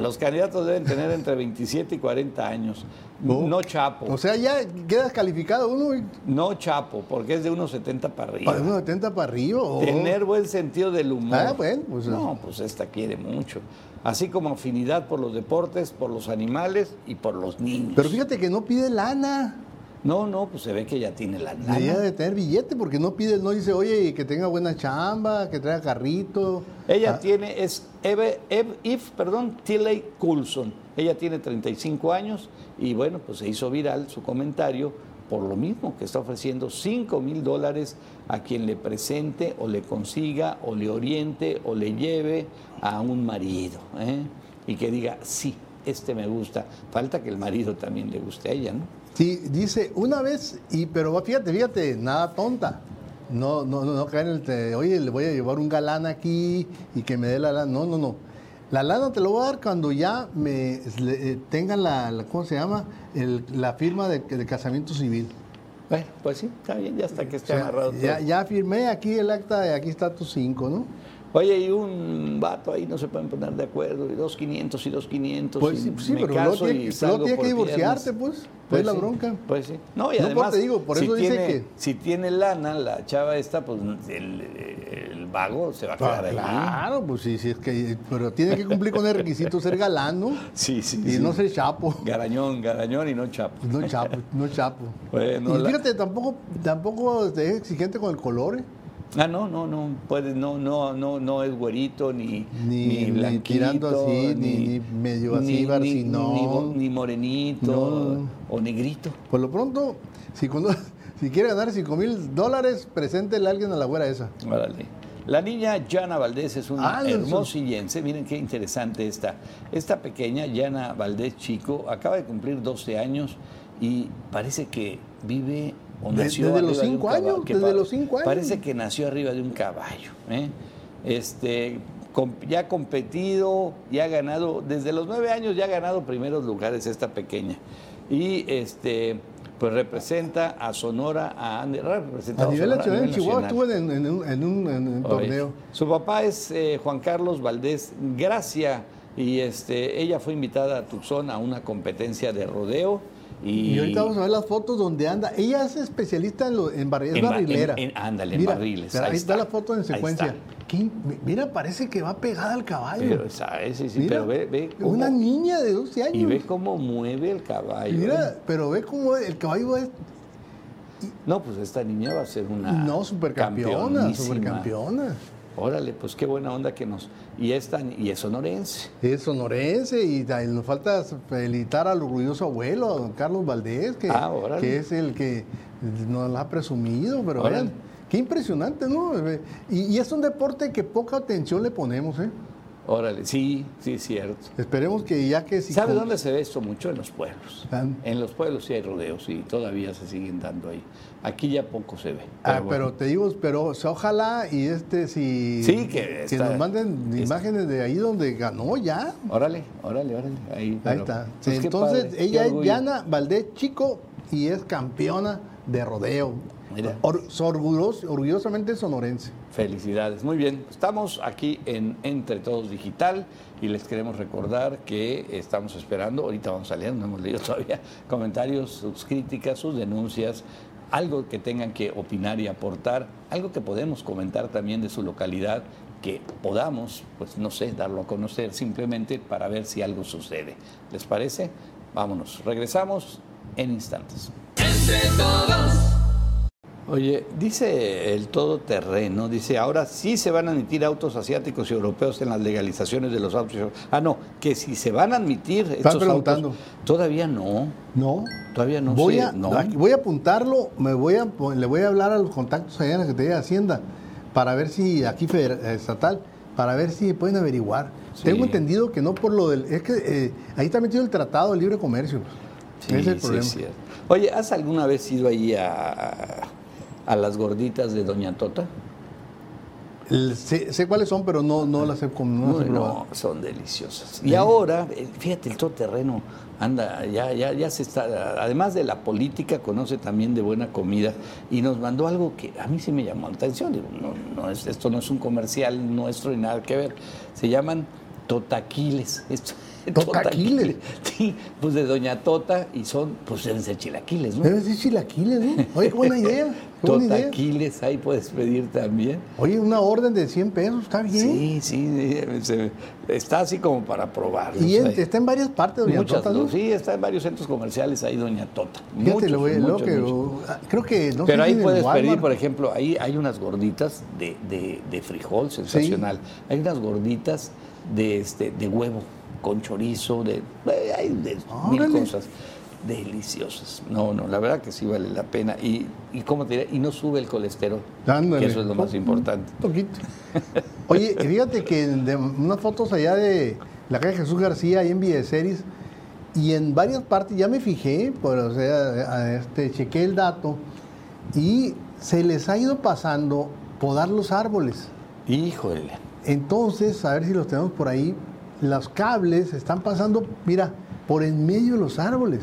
los candidatos deben tener entre 27 y 40 años. No chapo. O sea, ya queda descalificado uno y no chapo, porque es de unos 70 para arriba. para unos 70 para arriba. oh. Tener buen sentido del humor. Ah, bueno, pues, no, pues esta quiere mucho. Así como afinidad por los deportes, por los animales y por los niños. Pero fíjate que no pide lana. No, no, pues se ve que ya tiene la lana. Debería de tener billete porque no pide, no dice, oye, que tenga buena chamba, que traiga carrito. Ella Ah, tiene, es Eve, Eve, Eve, perdón, Tilley Coulson. Ella tiene 35 años y bueno, pues se hizo viral su comentario por lo mismo que está ofreciendo 5 mil dólares a quien le presente o le consiga o le oriente o le lleve a un marido. ¿eh? Y que diga, sí, este me gusta. Falta que el marido también le guste a ella, ¿no? Sí, dice una vez, y pero fíjate, fíjate, nada tonta. No, no, no, no caer en el, te- oye, le voy a llevar un galán aquí y que me dé la lana. No, no, no. La lana te lo voy a dar cuando ya me eh, tengan la, la- ¿cómo se llama? El- la firma de, de casamiento civil. Bueno, pues sí, está bien, ya hasta que O esté sea, amarrado todo. ya, ya firmé aquí el acta y aquí está tu cinco, ¿no? Oye, y un vato ahí no se pueden poner de acuerdo, y dos 500 y dos 500. Pues sí, sí, pero luego caso tiene, y que- divorciarte, pues. es la sí, bronca. Pues sí. No, y No, además, te digo, por si eso dice tiene, que- si tiene lana, la chava esta, pues el, el vago se va a quedar ahí. Claro, pues sí, sí, es que, pero tiene que cumplir con el requisito ser galán, ¿no? Sí, sí, Y sí. no ser chapo. Garañón, garañón y no chapo. No chapo, no chapo. Bueno, y la- fíjate, tampoco, tampoco es exigente con el color, ¿eh? Ah, no, no, no, puede, no, no, no, no es güerito, ni, Ni- ni ni blanquito, tirando así, ni- ni medio así, ni, barcinón. morenito No, o negrito. Por lo pronto, si, cuando- si quiere ganar 5 mil dólares, preséntele a alguien a la güera esa. Órale. La niña Yana Valdés es una Ah, hermosillense. Miren qué interesante esta. Esta pequeña Yana Valdés Chico acaba de cumplir 12 años y parece que vive o De- nació desde los cinco años, desde los cinco años. Parece que nació arriba de un caballo. ¿eh? Este, ya ha competido, ya ha ganado, desde los nueve años ya ha ganado primeros lugares esta pequeña. Y este, pues representa a Sonora, a Ande- ha representado A nivel Sonora nacional, nivel Chihuahua estuve en, en un, en un- en un Oye, torneo. Su papá es eh, Juan Carlos Valdés Gracia y este, ella fue invitada a Tucson a una competencia de rodeo. Y, Y ahorita vamos a ver las fotos donde anda. Ella es especialista en, lo, en barri- es En ba- barrilera. en- en- ándale, en Mira, barriles, pero ahí ahí, está. está. la foto en secuencia. Mira, parece que va pegada al caballo. Pero, ¿sabes? Sí, sí, Mira, pero ve, ve cómo, una niña de 12 años. y ve cómo mueve el caballo. Mira, ¿eh? pero ve cómo el caballo es. No, pues esta niña va a ser una no, supercampeona, supercampeona. Órale, pues qué buena onda que nos... Y esta, y es sonorense. Es sonorense y nos falta felicitar al orgulloso abuelo, a don Carlos Valdés, que, Ah, que es el que nos la ha presumido, pero Órale. vean, qué impresionante, ¿no? Y, y es un deporte que poca atención le ponemos, ¿eh? Órale, sí, sí, es cierto. Esperemos que ya que si ¿Sabe con- dónde se ve esto mucho? En los pueblos. Ah. En los pueblos sí hay rodeos y todavía se siguen dando ahí. Aquí ya poco se ve. Ah, bueno. pero te digo, pero o sea, ojalá y este si Sí, que está- nos manden es- imágenes de ahí donde ganó ya. Órale, órale, órale. Ahí, Ahí pero, está. pues, Entonces, ella es. Yana Valdés Chico y es campeona de rodeo. Mira. Or- orgullos- orgullosamente sonorense. Felicidades. Muy bien, estamos aquí en Entre Todos Digital y les queremos recordar que estamos esperando, ahorita vamos a leer, no hemos leído todavía, comentarios, sus críticas, sus denuncias algo que tengan que opinar y aportar, algo que podemos comentar también de su localidad, que podamos, pues no sé, darlo a conocer simplemente para ver si algo sucede. ¿Les parece? Vámonos, regresamos en instantes. Entre todos. Oye, dice el todoterreno, dice, ahora sí se van a admitir autos asiáticos y europeos en las legalizaciones de los autos. Ah, no, que si se van a admitir estos preguntando. autos, todavía no, No. todavía no voy, sé, a, no. voy a apuntarlo, me voy a, le voy a hablar a los contactos allá en la Secretaría de Hacienda para ver si, aquí feder- estatal, para ver si pueden averiguar. Sí. Tengo entendido que no por lo del. Es que eh, ahí está metido el Tratado de Libre Comercio. Sí, Ese es el sí, problema. cierto. Oye, ¿has alguna vez ido ahí a, a las gorditas de Doña Tota? El- sé, sé cuáles son, pero no, no las he, com- no probado. son deliciosas. Y ahora, fíjate, el todoterreno anda, ya, ya, ya se está, además de la política, conoce también de buena comida y nos mandó algo que a mí sí me llamó la atención. Digo, no, no es, esto no es un comercial nuestro ni nada que ver. Se llaman totaquiles. Esto- ¿Totaquiles? Sí, pues de Doña Tota y son, pues deben ser chilaquiles, ¿no? Debe ser chilaquiles, ¿no? Oye, qué buena idea. Qué idea. Totaquiles, ahí puedes pedir también. Oye, una orden de 100 pesos, está bien. Sí, sí, se- está así como para probar. Y en- está en varias partes, doña Muchas, Tota, ¿no? sí, está en varios centros comerciales ahí Doña Tota. Fíjate, Muchos, lo voy- lo muchos, que, muchos. ah, creo que no Pero sé ahí si puedes Walmart. pedir, por ejemplo, ahí hay unas gorditas de, de- de frijol sensacional. Hay unas gorditas de, este, de huevo con chorizo, de, eh, de mil cosas deliciosas. No, no, la verdad que sí vale la pena. Y, y ¿cómo te diré? Y no sube el colesterol, que eso es lo más importante. Un poquito. Oye, fíjate que de unas fotos allá de la calle Jesús García, ahí en Videseries, y en varias partes, ya me fijé, pues, o sea, este, chequé el dato, y se les ha ido pasando podar los árboles. Híjole. Entonces, a ver si los tenemos por ahí, los cables están pasando, mira, por en medio de los árboles.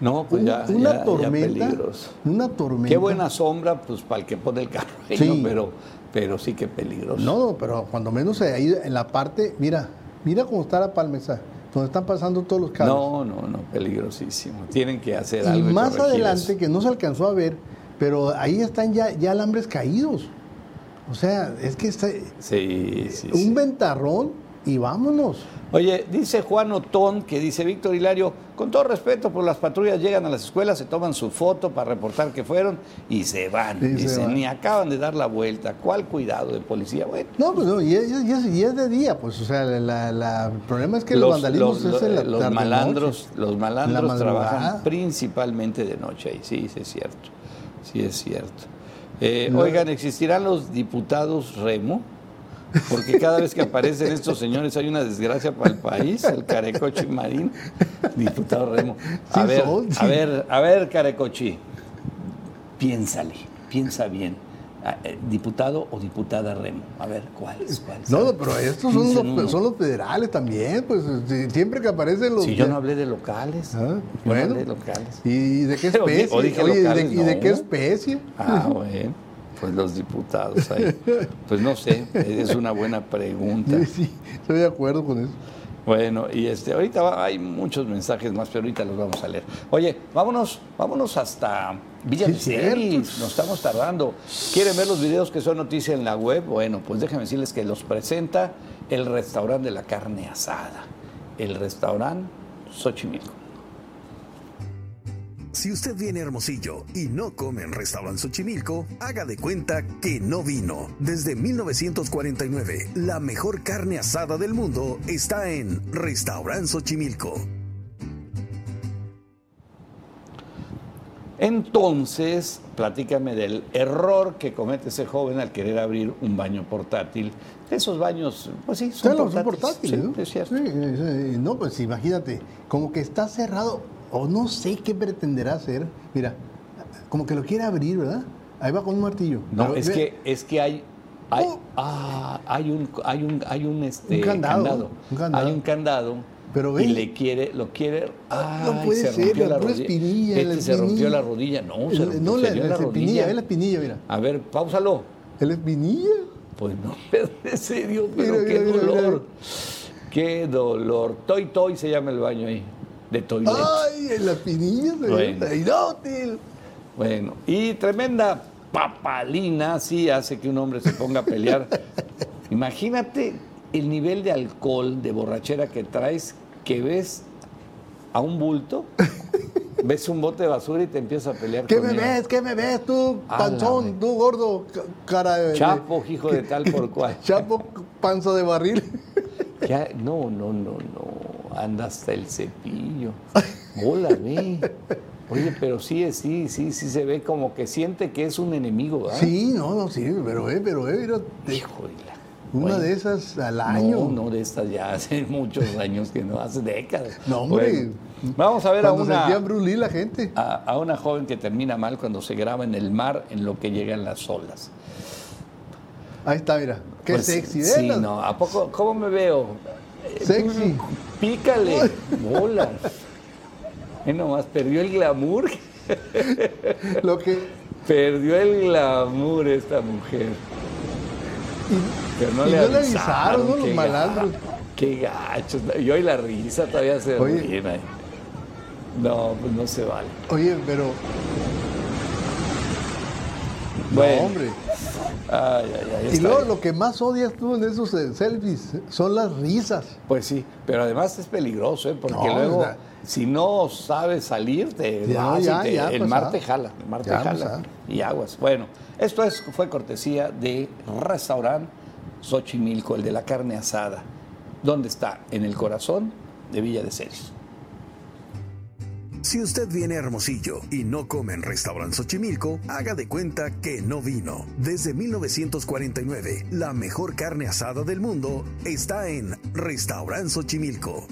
No, pues ya, una ya- ya tormenta. una tormenta. Qué buena sombra, pues para el que pone el carro, ahí, Sí. ¿no? pero, pero sí que peligroso. No, pero cuando menos ahí en la parte, mira, mira cómo está la palmesa, donde están pasando todos los cables. no, no, no, peligrosísimo. Tienen que hacer y algo. y más adelante, eso. que no se alcanzó a ver, pero ahí están ya, ya alambres caídos. O sea, es que está Sí, sí, un sí. ventarrón y vámonos. Oye, dice Juan Otón que dice Víctor Hilario, con todo respeto, pues las patrullas llegan a las escuelas, se toman su foto para reportar que fueron y se van. Y se Dice, van. ni acaban de dar la vuelta. ¿Cuál cuidado de policía? Bueno, No, pues no, y es, y es- y es de día, pues, o sea, la- la- el problema es que los, vandalismos los- es en la los malandros, los malandros trabajan principalmente de noche ahí, sí, sí es cierto, sí es cierto. Eh, No. Oigan, ¿existirán los diputados Remo? Porque cada vez que aparecen estos señores hay una desgracia para el país, el Carecochi Marín, diputado Remo. A ver, a ver, a ver, Carecochi, piénsale, piensa bien. Ah, eh, ¿Diputado o diputada Remo? A ver, ¿cuál es? ¿Cuál? No, pero estos son los, son los federales también, pues si- siempre que aparecen los... Si yo no hablé de locales. Ah, no bueno. hablé de locales. ¿Y de qué especie? ¿y de- locales, ¿y de, no. qué especie? Ah, bueno. Pues los diputados ahí. Pues no sé, es una buena pregunta. Sí, sí, estoy de acuerdo con eso. Bueno, y este, ahorita va- hay muchos mensajes más, pero ahorita los vamos a leer. Oye, vámonos, vámonos hasta Villa Sí, nos estamos tardando. ¿Quieren ver los videos que son noticia en la web? Bueno, pues déjenme decirles que los presenta el restaurante de la carne asada, el restaurante Xochimilco. Si usted viene a Hermosillo y no come en Restaurant Xochimilco, haga de cuenta que no vino. Desde 1949, la mejor carne asada del mundo está en Restaurant Xochimilco. Entonces, platícame del error que comete ese joven al querer abrir un baño portátil. Esos baños, pues sí, son son portátiles. ¿no? Sí, es cierto. Sí, sí, no, pues imagínate, como que está cerrado, o no sé qué pretenderá hacer. Mira, como que lo quiere abrir, ¿verdad? Ahí va con un martillo. No, Pero es ve- que, es que hay, hay, Oh. ah, hay un, hay un, hay un, este, Un candado, un candado. Hay un candado. Pero ve. y le quiere, lo quiere. Ah, no puede se ser, la pura rodilla. espinilla, Este la se rompió la rodilla. No, se El- rompió, no, la, la la espinilla, rodilla. ve la espinilla, mira. A ver, páusalo. ¿La espinilla? Pues no, en serio, pero Mira, qué mira, dolor. mira. Qué dolor. Toy Toy se llama el baño ahí. De toilet. Ay, en la espinilla se Bueno. inútil. Bueno, y tremenda papalina sí hace que un hombre se ponga a pelear. Imagínate el nivel de alcohol, de borrachera que traes, que ves a un bulto, ves un bote de basura y te empiezas a pelear ¿Qué con me él. ves? ¿Qué me ves tú, panzón, tú gordo, ca- cara de... Chapo, hijo de tal por cual. Chapo, panza de barril. Ya, no, no, no, no. Anda hasta el cepillo. Hola, ve. Oye, pero sí, sí, sí, sí se ve como que siente que es un enemigo, ¿verdad? Sí, no, no, sí, pero eh, pero eh, mira, te- Hijo de la- una de esas al año. No, no de estas ya hace muchos años que no, hace décadas. No, hombre. Bueno, vamos a ver a una, Bruce Lee la gente. a, a una joven que termina mal cuando se graba en el mar en lo que llegan las olas. Ahí está, mira. Qué Pues, sexy, ¿eh? Sí, no. ¿A poco? ¿Cómo me veo? Sexy. Pícale. Bola. Eh, nomás perdió el glamour. Lo que. Perdió el glamour esta mujer. Pero no y le no le avisaron. Los malandros. Qué gachos. Y hoy la risa todavía se Oye. ahí. No, pues no se vale. Oye, pero. Bueno. No, hombre. Ay, ay, ay, Y luego bien. lo que más odias tú en esos eh, selfies son las risas. Pues sí, pero además es peligroso, ¿eh? porque No, luego, si no sabes salir, te Ya, ya, te- ya, el pues, mar ah. te jala, el mar te Ya, jala pues, ah. y aguas. Bueno, esto es, fue cortesía de restaurante Xochimilco, el de la carne asada. ¿Dónde está? En el corazón de Villa de Ceres. Si usted viene a Hermosillo y no come en Restaurant Xochimilco, haga de cuenta que no vino. Desde 1949, la mejor carne asada del mundo está en Restaurant Xochimilco.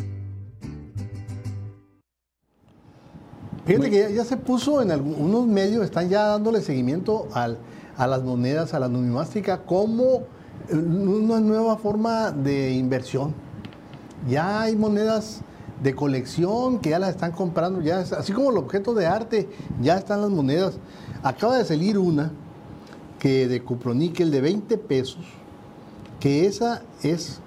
Fíjate que ya, se puso en algunos medios, están ya dándole seguimiento a las monedas, a la numismática, como eh, una nueva forma de inversión. Ya hay monedas de colección que ya las están comprando, ya así como los objetos de arte, ya están las monedas. Acaba de salir una que de cuproníquel de 20 pesos, que esa es,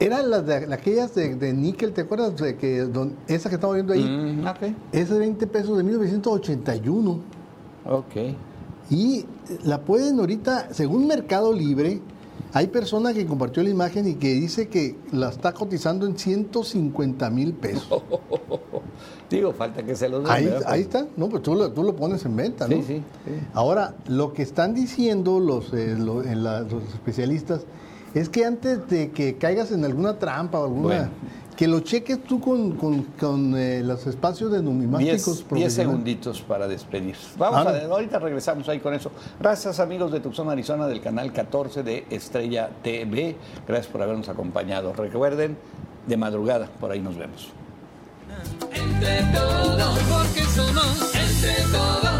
eran las de, aquellas de, de níquel, ¿te acuerdas? De que, don- esa que estamos viendo ahí, Mm, ok, es de 20 pesos de 1981 ok. y la pueden ahorita, según Mercado Libre, hay persona que compartió la imagen y que dice que la está cotizando en 150 mil pesos. Digo, falta que se los den, Ahí, está, no, pues tú lo, tú lo pones en venta, ¿no? Sí, sí, sí. Ahora, lo que están diciendo los, eh, lo- en la- los especialistas es que antes de que caigas en alguna trampa o alguna... Bueno. Que lo cheques tú con, con- con, eh, los espacios de numismáticos Diez, diez profesionales. segunditos para despedir. Vamos Ah, a, ahorita regresamos ahí con eso. Gracias amigos de Tucson, Arizona, del canal 14 de Estrella TV. Gracias por habernos acompañado. Recuerden, de madrugada, por ahí nos vemos. Entre todos, porque somos entre todos.